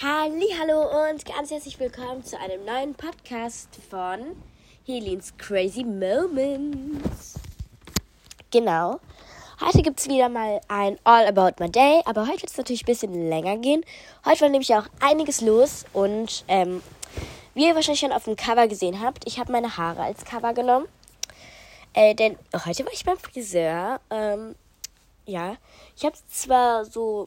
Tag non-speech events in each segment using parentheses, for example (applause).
Hallo und ganz herzlich willkommen zu einem neuen Podcast von Helens Crazy Moments. Genau. Heute gibt es wieder mal ein All About My Day, aber heute wird es natürlich ein bisschen länger gehen. Heute war nämlich auch einiges los und ähm, wie ihr wahrscheinlich schon auf dem Cover gesehen habt, ich habe meine Haare als Cover genommen. Äh, denn heute war ich beim Friseur. Ähm, ja, ich habe zwar so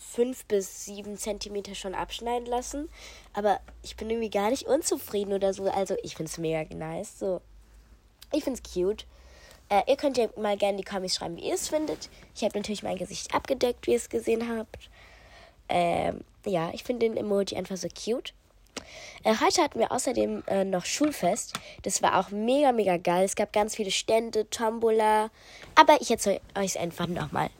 fünf bis sieben Zentimeter schon abschneiden lassen. Aber ich bin irgendwie gar nicht unzufrieden oder so. Also ich finde es mega nice. So. Ich finde es cute. Äh, ihr könnt ja mal gerne in die Comments schreiben, wie ihr es findet. Ich habe natürlich mein Gesicht abgedeckt, wie ihr es gesehen habt. Ähm, ja, ich finde den Emoji einfach so cute. Äh, heute hatten wir außerdem äh, noch Schulfest. Das war auch mega, mega geil. Es gab ganz viele Stände, Tombola. Aber ich erzähle euch einfach nochmal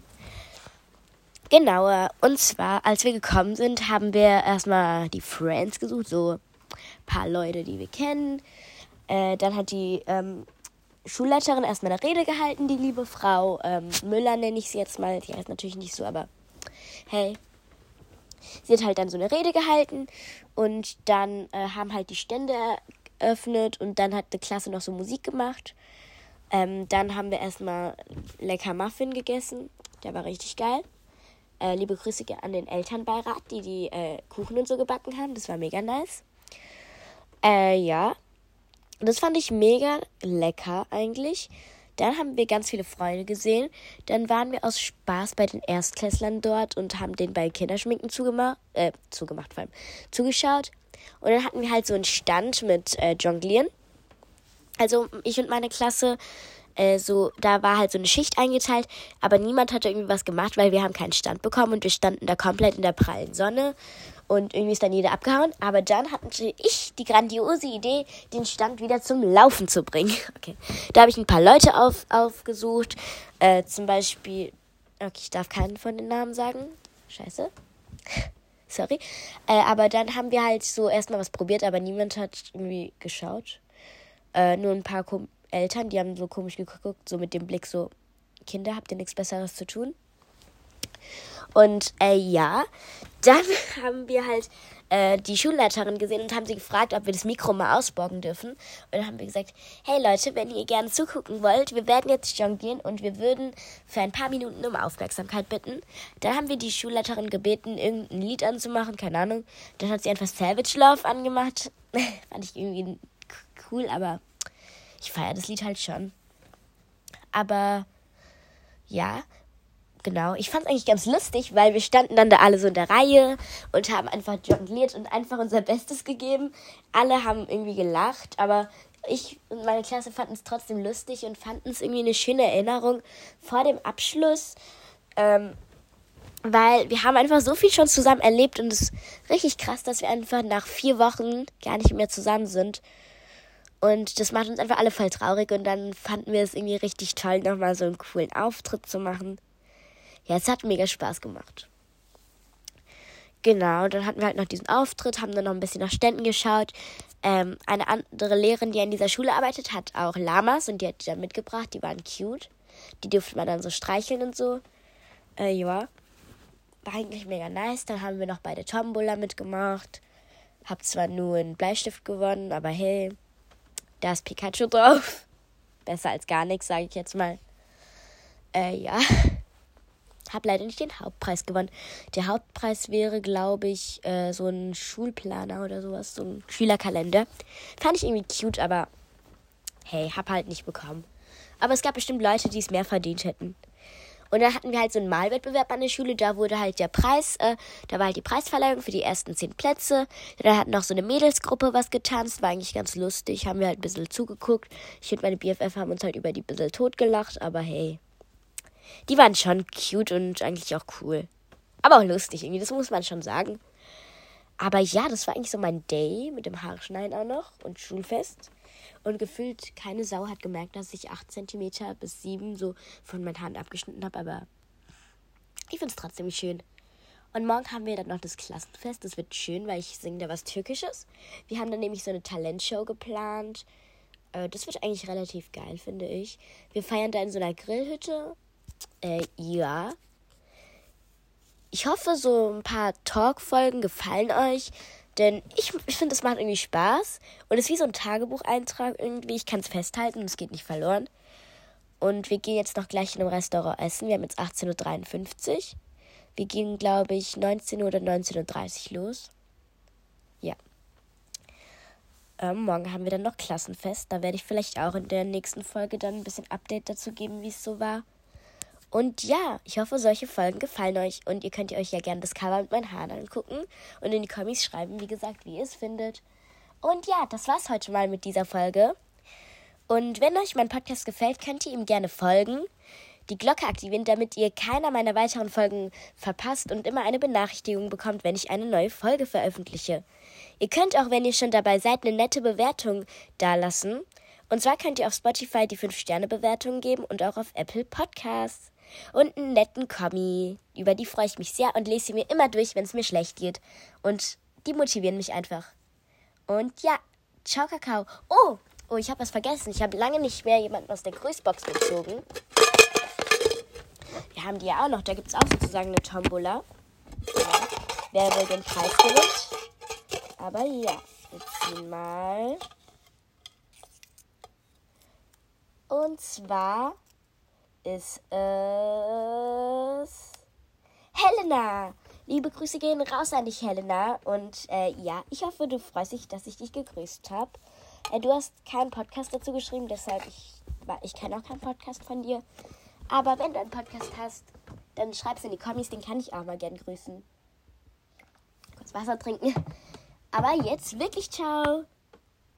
genauer. Und zwar, als wir gekommen sind, haben wir erstmal die Friends gesucht, so ein paar Leute, die wir kennen. Äh, dann hat die ähm, Schulleiterin erstmal eine Rede gehalten, die liebe Frau ähm, Müller nenne ich sie jetzt mal. Die heißt natürlich nicht so, aber hey. Sie hat halt dann so eine Rede gehalten und dann äh, haben halt die Stände eröffnet und dann hat die Klasse noch so Musik gemacht. Ähm, dann haben wir erstmal lecker Muffin gegessen. Der war richtig geil. Äh, liebe Grüße an den Elternbeirat, die die äh, Kuchen und so gebacken haben. Das war mega nice. Äh, ja. Das fand ich mega lecker eigentlich. Dann haben wir ganz viele Freunde gesehen. Dann waren wir aus Spaß bei den Erstklässlern dort und haben den bei Kinderschminken zugemacht, äh, zugemacht vor allem, zugeschaut. Und dann hatten wir halt so einen Stand mit äh, Jonglieren. Also ich und meine Klasse äh, so, da war halt so eine Schicht eingeteilt, aber niemand hatte irgendwie was gemacht, weil wir haben keinen Stand bekommen und wir standen da komplett in der prallen Sonne und irgendwie ist dann jeder abgehauen. Aber dann hatte ich die grandiose Idee, den Stand wieder zum Laufen zu bringen. (laughs) Okay, da habe ich ein paar Leute auf, aufgesucht, äh, zum Beispiel, okay, ich darf keinen von den Namen sagen, scheiße. (laughs) Sorry. Äh, aber dann haben wir halt so erstmal was probiert, aber niemand hat irgendwie geschaut. Äh, nur ein paar Eltern, die haben so komisch geguckt, so mit dem Blick so, Kinder, habt ihr nichts Besseres zu tun? Und äh, ja, dann (laughs) haben wir halt äh, die Schulleiterin gesehen und haben sie gefragt, ob wir das Mikro mal ausborgen dürfen. Und dann haben wir gesagt, hey Leute, wenn ihr gerne zugucken wollt, wir werden jetzt jonglieren und wir würden für ein paar Minuten um Aufmerksamkeit bitten. Dann haben wir die Schulleiterin gebeten, irgendein Lied anzumachen, keine Ahnung. Dann hat sie einfach Savage Love angemacht. (laughs) Fand ich irgendwie cool, aber ich feiere das Lied halt schon. Aber ja, genau. Ich fand es eigentlich ganz lustig, weil wir standen dann da alle so in der Reihe und haben einfach jongliert und einfach unser Bestes gegeben. Alle haben irgendwie gelacht, aber ich und meine Klasse fanden es trotzdem lustig und fanden es irgendwie eine schöne Erinnerung vor dem Abschluss. Ähm, weil wir haben einfach so viel schon zusammen erlebt und es ist richtig krass, dass wir einfach nach vier Wochen gar nicht mehr zusammen sind. Und das macht uns einfach alle voll traurig und dann fanden wir es irgendwie richtig toll, nochmal so einen coolen Auftritt zu machen. Ja, es hat mega Spaß gemacht. Genau, dann hatten wir halt noch diesen Auftritt, haben dann noch ein bisschen nach Ständen geschaut. Ähm, eine andere Lehrerin, die an dieser Schule arbeitet, hat auch Lamas und die hat die dann mitgebracht. Die waren cute. Die durfte man dann so streicheln und so. Äh, ja. War eigentlich mega nice. Dann haben wir noch bei der Tombola mitgemacht. Hab zwar nur einen Bleistift gewonnen, aber hey, da ist Pikachu drauf. Besser als gar nichts, sage ich jetzt mal. Äh, ja. Hab leider nicht den Hauptpreis gewonnen. Der Hauptpreis wäre, glaube ich, äh, so ein Schulplaner oder sowas, so ein Schülerkalender. Fand ich irgendwie cute, aber hey, hab halt nicht bekommen. Aber es gab bestimmt Leute, die es mehr verdient hätten. Und dann hatten wir halt so einen Malwettbewerb an der Schule, da wurde halt der Preis, äh, da war halt die Preisverleihung für die ersten zehn Plätze. Dann hat noch so eine Mädelsgruppe was getanzt, war eigentlich ganz lustig, haben wir halt ein bisschen zugeguckt. Ich und meine BFF haben uns halt über die bisschen totgelacht, aber hey. Die waren schon cute und eigentlich auch cool. Aber auch lustig irgendwie, das muss man schon sagen. Aber ja, das war eigentlich so mein Day mit dem Haarschneiden auch noch und Schulfest. Und gefühlt keine Sau hat gemerkt, dass ich 8 cm bis 7 so von meinen Haaren abgeschnitten habe. Aber ich finde es trotzdem schön. Und morgen haben wir dann noch das Klassenfest. Das wird schön, weil ich singe da was Türkisches. Wir haben dann nämlich so eine Talentshow geplant. Äh, das wird eigentlich relativ geil, finde ich. Wir feiern da in so einer Grillhütte. Äh, ja. ich hoffe, so ein paar Talk-Folgen gefallen euch. Denn ich, ich finde, es macht irgendwie Spaß. Und es ist wie so ein Tagebucheintrag irgendwie. Ich kann es festhalten und es geht nicht verloren. Und wir gehen jetzt noch gleich in einem Restaurant essen. Wir haben jetzt 18.53 Uhr. Wir gehen, glaube ich, 19 Uhr oder 19.30 Uhr los. Ja. Ähm, morgen haben wir dann noch Klassenfest. Da werde ich vielleicht auch in der nächsten Folge dann ein bisschen Update dazu geben, wie es so war. Und ja, ich hoffe, solche Folgen gefallen euch. Und ihr könnt euch ja gerne das Cover mit meinen Haaren angucken und in die Comics schreiben, wie gesagt, wie ihr es findet. Und ja, das war's heute mal mit dieser Folge. Und wenn euch mein Podcast gefällt, könnt ihr ihm gerne folgen, die Glocke aktivieren, damit ihr keiner meiner weiteren Folgen verpasst und immer eine Benachrichtigung bekommt, wenn ich eine neue Folge veröffentliche. Ihr könnt auch, wenn ihr schon dabei seid, eine nette Bewertung dalassen. Und zwar könnt ihr auf Spotify die 5-Sterne-Bewertung geben und auch auf Apple Podcasts und einen netten Kommi. Über die freue ich mich sehr und lese sie mir immer durch, wenn es mir schlecht geht. Und die motivieren mich einfach. Und ja, ciao Kakao. Oh, oh, ich habe was vergessen. Ich habe lange nicht mehr jemanden aus der Grüßbox gezogen. Wir haben die ja auch noch. Da gibt es auch sozusagen eine Tombola. Ja, wer will den Preis gewinnt. Aber ja, wir ziehen mal. Und zwar ist es Helena. Liebe Grüße gehen raus an dich, Helena. Und äh, ja, ich hoffe, du freust dich, dass ich dich gegrüßt habe. Äh, du hast keinen Podcast dazu geschrieben, deshalb ich, ich kenne auch keinen Podcast von dir. Aber wenn du einen Podcast hast, dann schreib es in die Kommis, den kann ich auch mal gern grüßen. Kurz Wasser trinken. Aber jetzt wirklich ciao.